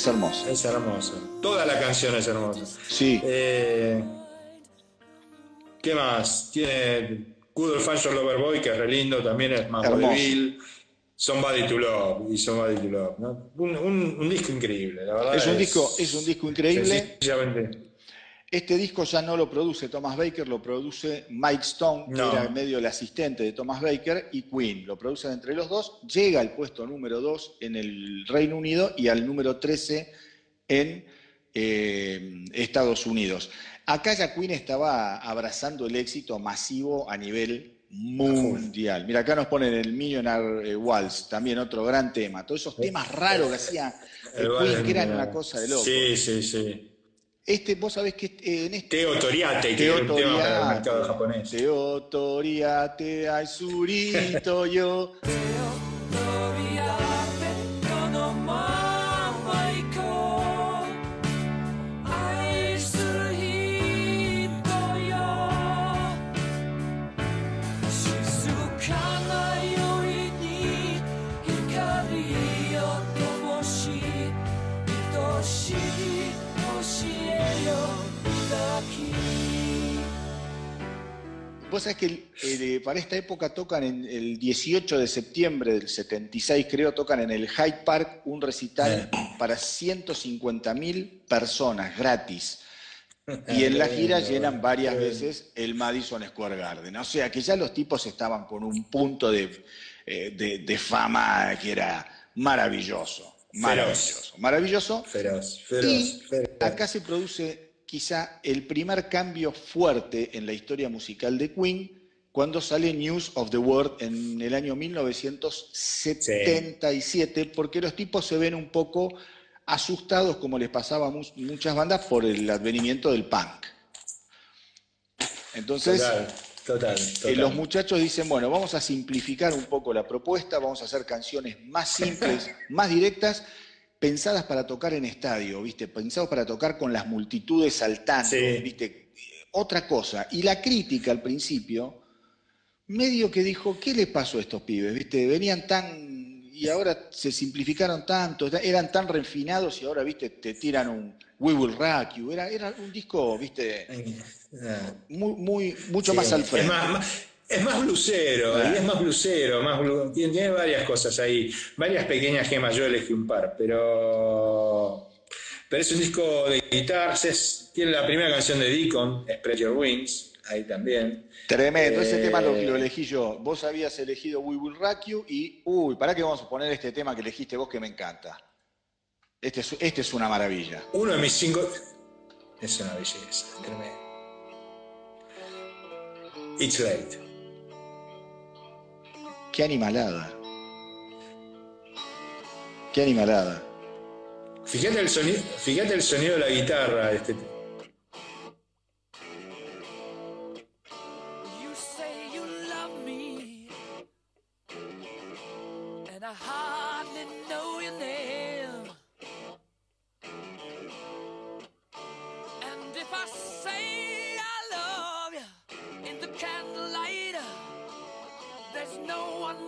Es hermoso. Es hermoso. Toda la canción es hermosa. Sí. Eh, ¿Qué más? Tiene Good Old Fashioned Lover Boy, que es re lindo, también es más vodevil. Somebody to Love y Somebody to Love. ¿no? Un, un- un disco increíble, la verdad. Es un disco, es un disco increíble. sencillamente. Este disco ya no lo produce Thomas Baker, lo produce Mike Stone, que era medio el asistente de Thomas Baker, y Queen. Lo producen entre los dos. Llega al puesto número 2 en el Reino Unido y al número 13 en eh, Estados Unidos. Acá ya Queen estaba abrazando el éxito masivo a nivel mundial. Mira, acá nos ponen el Millionaire eh, Waltz, también otro gran tema. Todos esos temas raros que hacía El Queen, que eran una cosa de loco. Sí, sí, sí. Este, vos sabés que eh, en este Teo Toriate, que es un tema para el mercado Teotoriate, japonés. Teotoriate, ai surito yo. *laughs* Vos sabés que el, para esta época tocan en el 18 de septiembre del 76, creo, tocan en el Hyde Park un recital para 150.000 personas gratis. *laughs* Y en la gira llenan varias veces el Madison Square Garden. O sea que ya los tipos estaban con un punto de, eh, de- de fama que era maravilloso. Maravilloso. Maravilloso. Feroz, feroz, Y feroz. acá se produce quizá el primer cambio fuerte en la historia musical de Queen cuando sale News of the World en el año 1977, porque los tipos se ven un poco asustados, como les pasaba a mu- muchas bandas, por el advenimiento del punk. Entonces, Total, total, eh, los muchachos dicen, bueno, vamos a simplificar un poco la propuesta, vamos a hacer canciones más simples, *laughs* más directas, pensadas para tocar en estadio, ¿viste? Pensados para tocar con las multitudes saltando, Sí. ¿viste? Otra cosa. Y la crítica al principio, medio que dijo, ¿qué le pasó a estos pibes? ¿Viste? Venían tan... Y ahora se simplificaron tanto, eran tan refinados y ahora, viste, te tiran un We Will Rock You. Era, era un disco, viste, Ah. muy, muy, mucho Sí, más al frente. Es más, más- es más blusero, Ah. y es más blusero, más blu- tiene, tiene varias cosas ahí, varias pequeñas gemas, yo elegí un par, pero, pero es un disco de guitarras, es- tiene la primera canción de Deacon, Spread Your Wings, ahí también. Tremendo, ese Eh, tema lo, lo elegí yo. Vos habías elegido We Will Rock You y, uy, ¿para qué vamos a poner este tema que elegiste vos que me encanta? Este es, este es una maravilla. Uno de mis cinco... Es una belleza, tremendo. It's late. Qué animalada. Qué animalada. Fíjate el sonido, fíjate el sonido de la guitarra, este,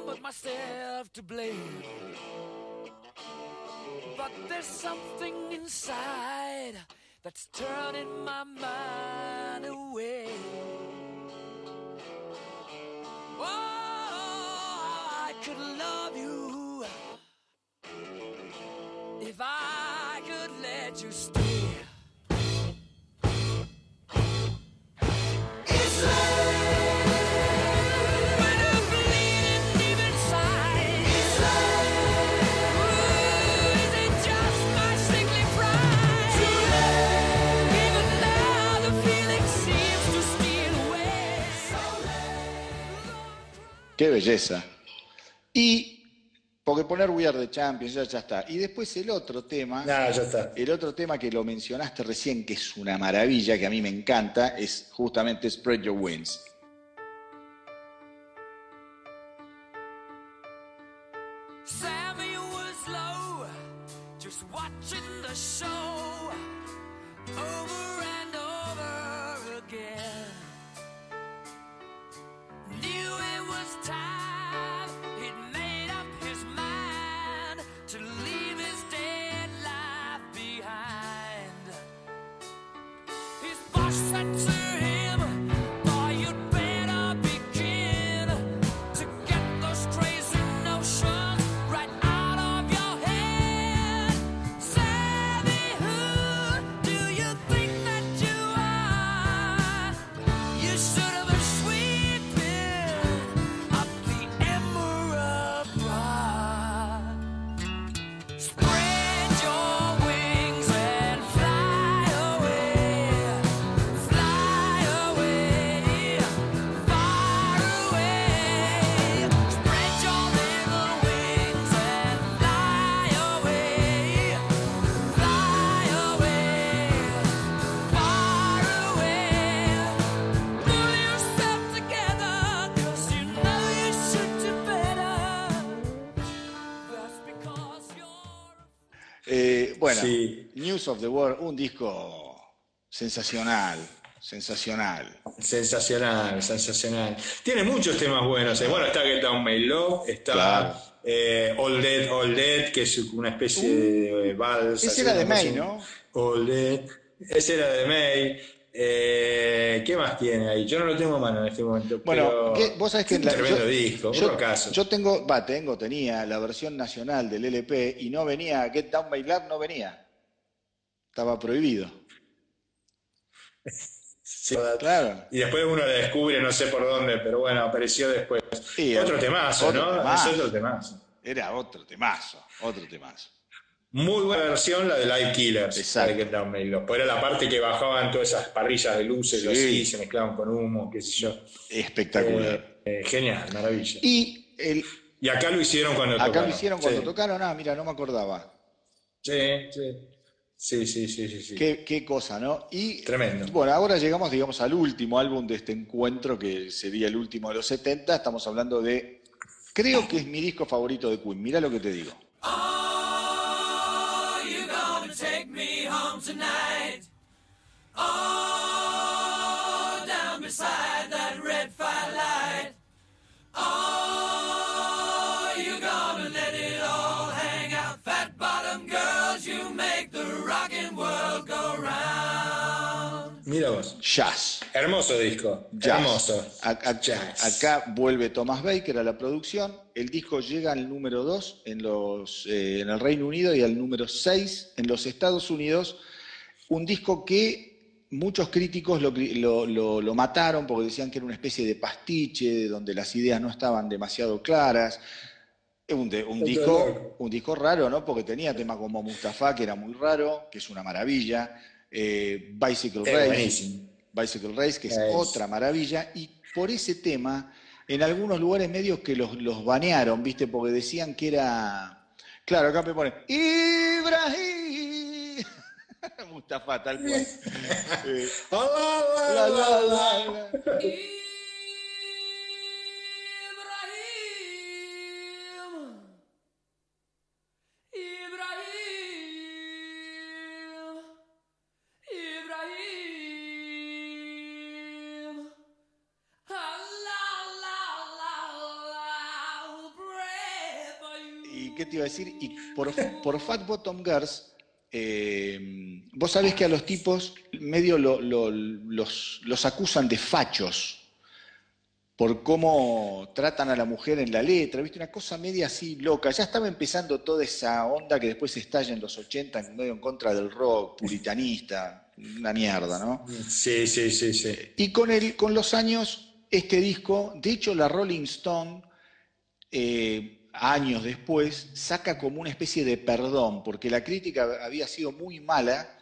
but myself to blame. But there's something inside that's turning my mind away. Qué belleza. Y, porque poner We Are the Champions, ya, ya está. Y después el otro tema, Nada, ya está. el otro tema que lo mencionaste recién, que es una maravilla, que a mí me encanta, es justamente Spread Your Wings. Bueno, Sí. News of the World, un disco sensacional, sensacional. Sensacional, sensacional. Tiene muchos temas buenos. eh. Bueno, está Get Down My Love, está Claro. eh, All Dead, All Dead, que es una especie de vals. Ese era de May, ¿no? All Dead. Ese era de May. Eh, ¿Qué más tiene ahí? Yo no lo tengo a mano en este momento. Bueno, pero ¿qué- vos sabés que es un la- tremendo yo, disco, yo- rockazo. yo tengo, va, tengo, tenía la versión nacional del LP y no venía, Get Down My Love no venía. Estaba prohibido. Sí. Claro. Y después uno la descubre, no sé por dónde, pero bueno, apareció después. Sí, otro otro- temazo, otro ¿no? temazo. Es otro temazo. Era otro temazo, otro temazo. Muy buena versión la de Live Killers. Exacto. de Down era la parte que bajaban todas esas parrillas de luces, Sí. así, se mezclaban con humo, qué sé yo. Espectacular. Eh, eh, genial, maravilla. Y el, Y acá lo hicieron cuando acá tocaron. lo hicieron cuando sí. tocaron, ah, mira, no me acordaba. Sí, sí. Sí, sí, sí, sí. sí. Qué, qué cosa, ¿no? Y Tremendo. bueno, ahora llegamos, digamos, al último álbum de este encuentro, que sería el último de los 70. Estamos hablando de, creo que es mi disco favorito de Queen. Mira lo que te digo. Oh, me home tonight? Oh, down beside that red firelight. Oh, you're gonna let it all hang out? Fat bottom girls, you make the rockin' world go round. Mira vos. Jazz. Hermoso disco. Jazz. Hermoso. A- a- Jazz. Acá vuelve Thomas Baker a la producción. El disco llega al número 2 en, los, eh, en el Reino Unido y al número 6 en los Estados Unidos. Un disco que muchos críticos lo, lo- lo- lo mataron porque decían que era una especie de pastiche, donde las ideas no estaban demasiado claras. Un, de- un disco, un disco raro, ¿no? Porque tenía temas como Mustafa, que era muy raro, que es una maravilla. eh, Bicycle Race. Bicycle Race, que es Es. otra maravilla, y por ese tema, en algunos lugares medios que los, los banearon, ¿viste? Porque decían que era. Claro, acá me ponen. Ibrahim. *laughs* Mustafa, tal cual. *laughs* Eh, la, la, la, te iba a decir? Y por, por Fat Bottom Girls, eh, vos sabés que a los tipos medio lo- lo- los, los acusan de fachos por cómo tratan a la mujer en la letra, ¿viste? Una cosa media así loca. Ya estaba empezando toda esa onda que después estalla en los 80, en medio en contra del rock puritanista, una mierda, ¿no? Sí, sí, sí, sí. Y con, el, con los años, este disco, de hecho la Rolling Stone, eh, años después, saca como una especie de perdón, porque la crítica había sido muy mala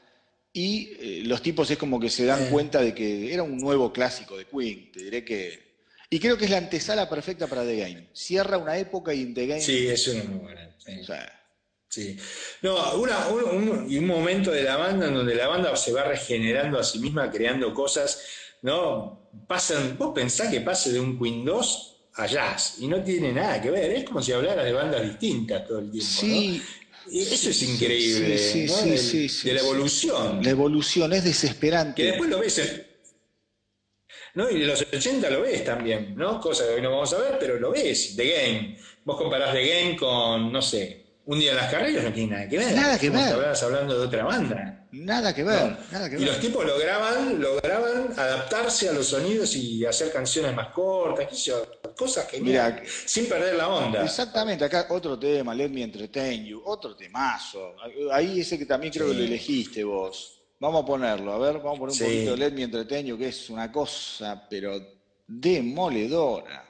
y eh, los tipos es como que se dan cuenta de que era un nuevo clásico de Queen, te diré que... Y creo que es la antesala perfecta para The Game. Cierra una época y The Game... Sí, es una muy buena. sí. o sea, Sí. No, una- un, un- y un momento de la banda en donde la banda se va regenerando a sí misma, creando cosas, ¿no? Pasan, vos pensás que pase de un Queen 2 a jazz, y no tiene nada que ver, es como si hablara de bandas distintas todo el tiempo, sí, Y eso es increíble, Sí, sí, ¿no? sí, de la evolución. La evolución es Que desesperante. después lo ves. en- ¿no? Y de los 80 lo ves también, ¿no? Cosa que hoy no vamos a ver, pero lo ves. The Game. Vos comparás The Game con, no sé, Un día en las carreras, no tiene nada que ver. Nada que ver. Estabas hablando de otra banda. Nada que ver, nada que Y ver. los tipos lograban, lograban adaptarse a los sonidos y hacer canciones más cortas, qué sé yo, cosas geniales, Mira, sin perder la onda. Exactamente, acá otro tema, Let Me Entertain You, otro temazo. Ahí ese que también creo Sí. que lo elegiste vos. Vamos a ponerlo, a ver, vamos a poner un Sí. poquito de Let Me Entertain You, que es una cosa, pero demoledora.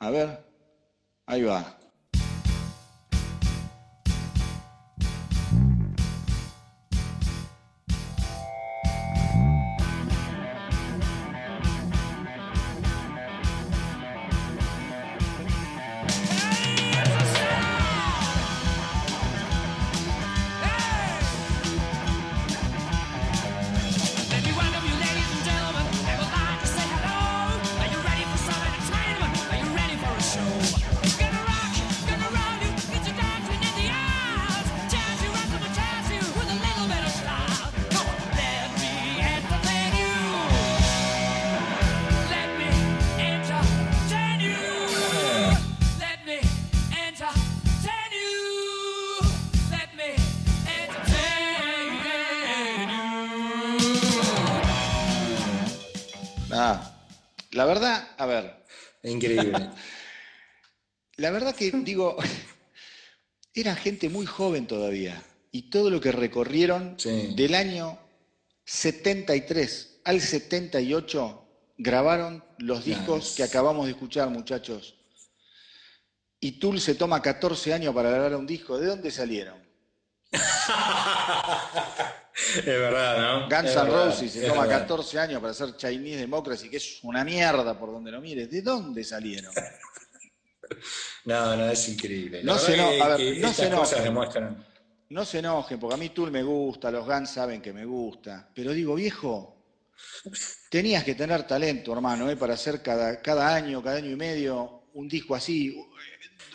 A ver, ahí va. Increíble. *laughs* la verdad que digo, *laughs* eran gente muy joven todavía y todo lo que recorrieron Sí. del año 73 al 78 grabaron los discos que acabamos de escuchar, muchachos. Y Tool se toma 14 años para grabar un disco. ¿De dónde salieron? *laughs* *laughs* es verdad, ¿no? Guns N' Roses se toma verdad. 14 años para hacer Chinese Democracy, que es una mierda por donde lo mires. ¿De dónde salieron? *laughs* No, no, es increíble. La No se que- a ver, que no se cosas enojen. demuestran. No se enojen, porque a mí Tool me gusta, los Guns saben que me gusta. Pero digo, viejo, tenías que tener talento, hermano, ¿eh? para hacer cada, cada año, cada año y medio, un disco así,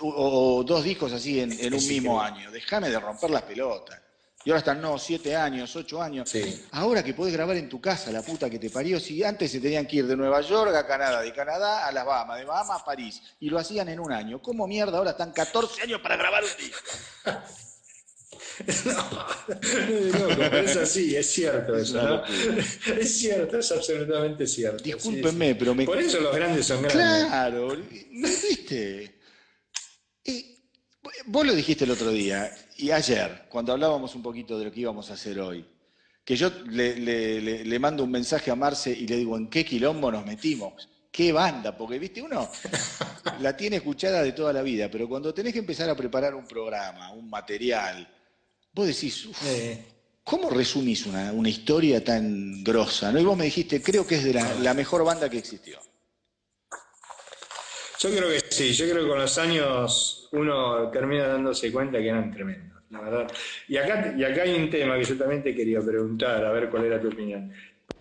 o, o dos discos así en, en un mismo año. Déjame de romper las pelotas. Y ahora están, no, siete años, ocho años. Sí. Ahora que podés grabar en tu casa, la puta que te parió, si antes se tenían que ir de Nueva York a Canadá, de Canadá a las Bahamas, de Bahamas a París, y lo hacían en un año. ¿Cómo mierda ahora están 14 años para grabar un disco? *laughs* No, loco, pero es así, es cierto Es eso, ¿no? *laughs* Es cierto, es absolutamente cierto. sí, Discúlpenme, sí. pero me- Por eso los grandes son grandes. Claro, ¿viste? Vos lo dijiste el otro día y ayer, cuando hablábamos un poquito de lo que íbamos a hacer hoy, que yo le, le- le- le mando un mensaje a Marce y le digo, ¿en qué quilombo nos metimos? ¿Qué banda? Porque, viste, uno *laughs* la tiene escuchada de toda la vida, pero cuando tenés que empezar a preparar un programa, un material, vos decís, "Uf, Eh, ¿cómo resumís una, una historia tan grosa? ¿no? Y vos me dijiste, creo que es de la, la mejor banda que existió. Yo creo que sí, yo creo que con los años uno termina dándose cuenta que eran tremendos, la verdad. Y acá, y acá hay un tema que yo también te quería preguntar, a ver cuál era tu opinión.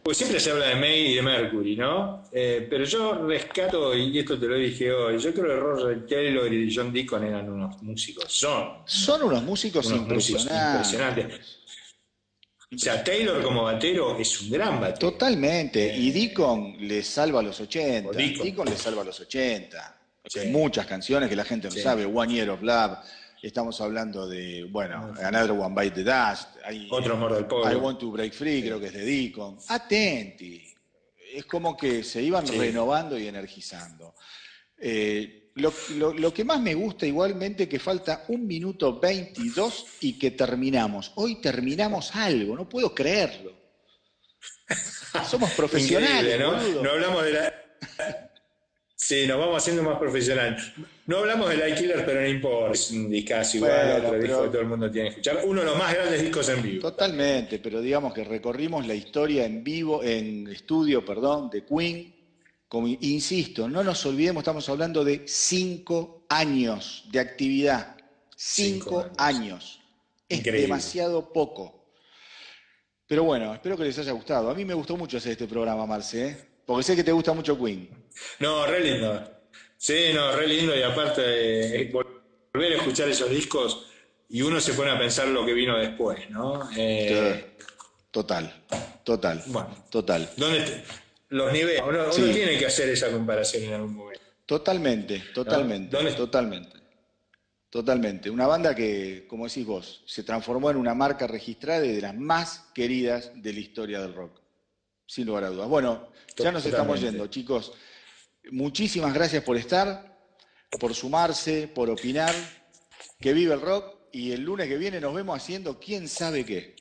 Pues siempre se habla de May y de Mercury, ¿no? Eh, pero yo rescato, y esto te lo dije hoy, yo creo que Roger Taylor y John Deacon eran unos músicos, son Son unos músicos unos músicos impresionantes. O sea, Taylor como batero es un gran batero. Totalmente. Y Deacon le salva a los 80. O Deacon. Deacon le salva a los 80. Sí. Hay muchas canciones que la gente no Sí. sabe. One Year of Love. Estamos hablando de, bueno, Another One Bite the Dust. Hay, Otro amor del pueblo. I Want to Break Free, creo que es de Deacon. Atenti. Es como que se iban Sí. renovando y energizando. Eh, lo, lo- lo que más me gusta igualmente que falta un minuto 22 y que terminamos. Hoy terminamos algo, no puedo creerlo. Somos profesionales, ¿no? No hablamos de la. Sí, nos vamos haciendo más profesional. No hablamos de la Killer, pero no importa. Es un discazo igual, Bueno, otro disco que todo el mundo tiene que escuchar. Uno de los más grandes discos en vivo. Totalmente, pero digamos que recorrimos la historia en vivo, en estudio, perdón, de Queen. Como insisto, no nos olvidemos, estamos hablando de cinco años de actividad. Cinco, Cinco años. años. Es Increíble. demasiado poco. Pero bueno, espero que les haya gustado. A mí me gustó mucho hacer este programa, Marce, ¿eh? porque sé que te gusta mucho Queen. No, re lindo. Sí, no, re lindo. Y aparte, eh, volver a escuchar esos discos y uno se pone a pensar lo que vino después, ¿no? Eh, Total, total, Bueno. total. ¿dónde los niveles, uno, uno Sí. tiene que hacer esa comparación en algún momento. Totalmente, totalmente, ¿Dónde- totalmente. Totalmente. Una banda que, como decís vos, se transformó en una marca registrada y de las más queridas de la historia del rock. Sin lugar a dudas. Bueno, ya nos estamos yendo, chicos. Muchísimas gracias por estar, por sumarse, por opinar. Que vive el rock y el lunes que viene nos vemos haciendo quién sabe qué.